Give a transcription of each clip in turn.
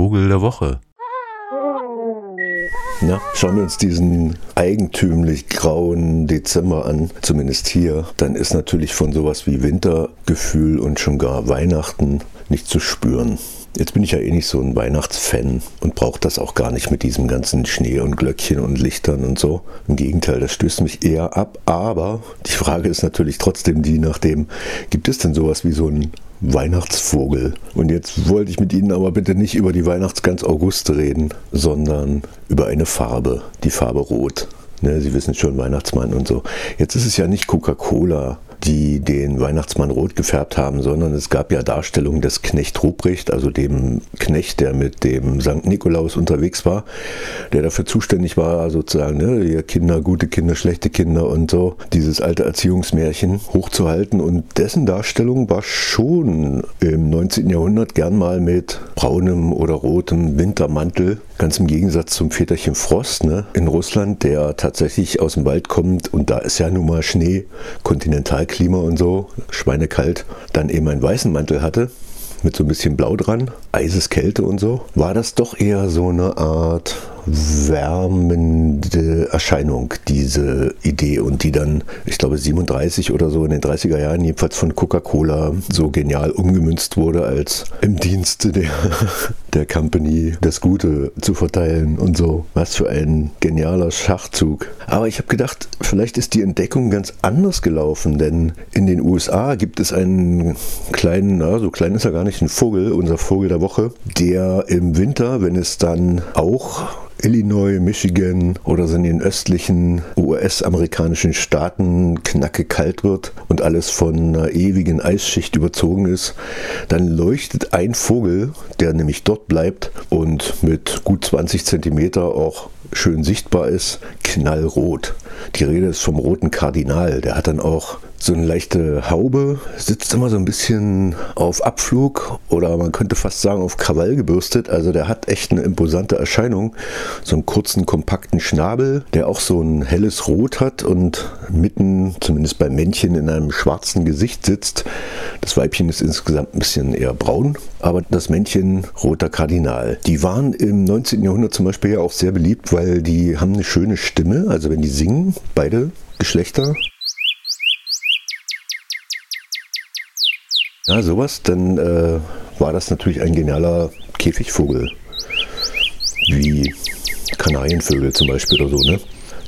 Vogel der Woche. Na, schauen wir uns diesen eigentümlich grauen Dezember an, zumindest hier, dann ist natürlich von sowas wie Wintergefühl und schon gar Weihnachten nicht zu spüren. Jetzt bin ich ja eh nicht so ein Weihnachtsfan und brauche das auch gar nicht mit diesem ganzen Schnee und Glöckchen und Lichtern und so. Im Gegenteil, das stößt mich eher ab. Aber die Frage ist natürlich trotzdem die nach dem, gibt es denn sowas wie so ein Weihnachtsvogel. Und jetzt wollte ich mit Ihnen aber bitte nicht über die Weihnachtsgans August reden, sondern über eine Farbe, die Farbe Rot. Ne, Sie wissen schon, Weihnachtsmann und so. Jetzt ist es ja nicht Coca-Cola, die den Weihnachtsmann rot gefärbt haben, sondern es gab ja Darstellungen des Knecht Ruprecht, also dem Knecht, der mit dem St. Nikolaus unterwegs war, der dafür zuständig war, sozusagen, ne, ihr Kinder, gute Kinder, schlechte Kinder und so, dieses alte Erziehungsmärchen hochzuhalten. Und dessen Darstellung war schon im 19. Jahrhundert gern mal mit braunem oder rotem Wintermantel, ganz im Gegensatz zum Väterchen Frost ne, in Russland, der tatsächlich aus dem Wald kommt und da ist ja nun mal Schnee, kontinental Klima und so, schweinekalt, dann eben einen weißen Mantel hatte mit so ein bisschen Blau dran, Eiseskälte und so, war das doch eher so eine Art wärmende Erscheinung, diese Idee und die dann, ich glaube 37 oder so in den 30er Jahren jedenfalls von Coca-Cola so genial umgemünzt wurde, als im Dienste der, der Company das Gute zu verteilen und so. Was für ein genialer Schachzug. Aber ich habe gedacht, vielleicht ist die Entdeckung ganz anders gelaufen, denn in den USA gibt es einen kleinen, na, so klein ist er gar nicht, ein Vogel, unser Vogel der Woche, der im Winter, wenn es dann auch Illinois, Michigan oder so in den östlichen US-amerikanischen Staaten knacke kalt wird und alles von einer ewigen Eisschicht überzogen ist, dann leuchtet ein Vogel, der nämlich dort bleibt und mit gut 20 Zentimeter auch schön sichtbar ist, knallrot. Die Rede ist vom roten Kardinal. Der hat dann auch so eine leichte Haube, sitzt immer so ein bisschen auf Abflug oder man könnte fast sagen auf Krawall gebürstet. Also der hat echt eine imposante Erscheinung. So einen kurzen, kompakten Schnabel, der auch so ein helles Rot hat und mitten, zumindest beim Männchen, in einem schwarzen Gesicht sitzt. Das Weibchen ist insgesamt ein bisschen eher braun, aber das Männchen roter Kardinal. Die waren im 19. Jahrhundert zum Beispiel ja auch sehr beliebt, weil die haben eine schöne Stimme. Also wenn die singen, beide Geschlechter, Ja, sowas, dann äh, war das natürlich ein genialer Käfigvogel. Wie Kanarienvögel zum Beispiel oder so, ne?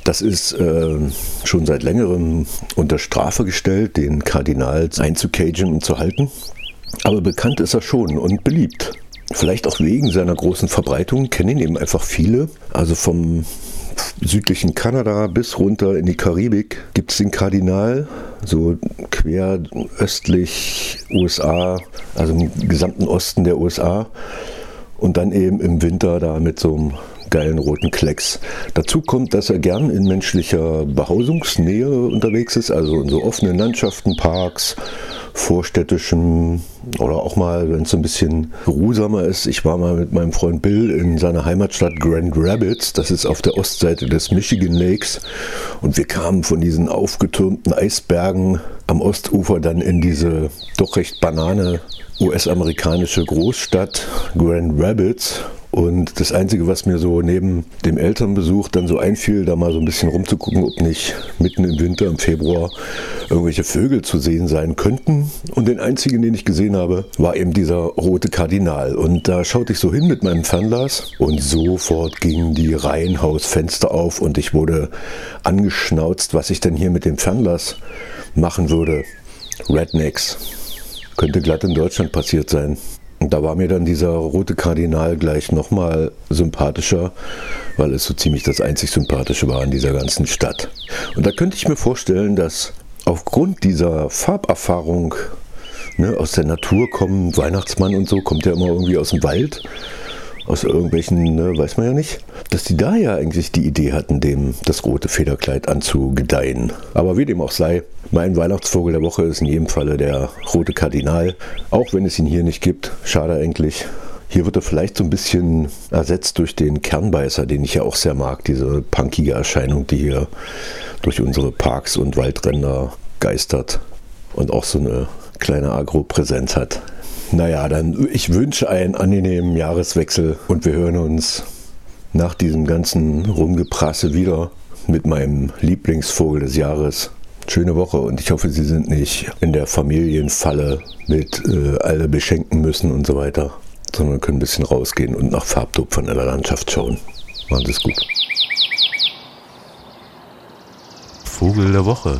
Das ist äh, schon seit längerem unter Strafe gestellt, den Kardinal einzucagen und zu halten. Aber bekannt ist er schon und beliebt. Vielleicht auch wegen seiner großen Verbreitung kennen ihn eben einfach viele. Also vom südlichen Kanada bis runter in die Karibik gibt es den Kardinal, so quer östlich USA, also im gesamten Osten der USA. Und dann eben im Winter da mit so einem geilen roten Klecks. Dazu kommt, dass er gern in menschlicher Behausungsnähe unterwegs ist, also in so offenen Landschaften, Parks, vorstädtischen oder auch mal, wenn es ein bisschen geruhsamer ist. Ich war mal mit meinem Freund Bill in seiner Heimatstadt Grand Rapids, das ist auf der Ostseite des Michigan Lakes. Und wir kamen von diesen aufgetürmten Eisbergen am Ostufer dann in diese doch recht banane US-amerikanische Großstadt Grand Rapids und das Einzige, was mir so neben dem Elternbesuch dann so einfiel, da mal so ein bisschen rumzugucken, ob nicht mitten im Winter, im Februar, irgendwelche Vögel zu sehen sein könnten. Und den einzigen, den ich gesehen habe, war eben dieser rote Kardinal. Und da schaute ich so hin mit meinem Fernglas und sofort gingen die Reihenhausfenster auf und ich wurde angeschnauzt, was ich denn hier mit dem Fernglas machen würde. Rednecks. Könnte glatt in Deutschland passiert sein. Und da war mir dann dieser rote Kardinal gleich nochmal sympathischer, weil es so ziemlich das einzig Sympathische war in dieser ganzen Stadt. Und da könnte ich mir vorstellen, dass aufgrund dieser Farberfahrung ne, aus der Natur kommen, Weihnachtsmann und so, kommt ja immer irgendwie aus dem Wald aus irgendwelchen, ne, weiß man ja nicht, dass die da ja eigentlich die Idee hatten, dem das rote Federkleid anzugedeihen. Aber wie dem auch sei, mein Weihnachtsvogel der Woche ist in jedem Falle der rote Kardinal, auch wenn es ihn hier nicht gibt. Schade eigentlich. Hier wird er vielleicht so ein bisschen ersetzt durch den Kernbeißer, den ich ja auch sehr mag, diese punkige Erscheinung, die hier durch unsere Parks und Waldränder geistert und auch so eine kleine Agro-Präsenz hat. Naja, dann ich wünsche einen angenehmen Jahreswechsel und wir hören uns nach diesem ganzen Rumgeprasse wieder mit meinem Lieblingsvogel des Jahres. Schöne Woche und ich hoffe, Sie sind nicht in der Familienfalle mit äh, alle beschenken müssen und so weiter, sondern können ein bisschen rausgehen und nach Farbtupfern in der Landschaft schauen. Machen Sie es gut. Vogel der Woche.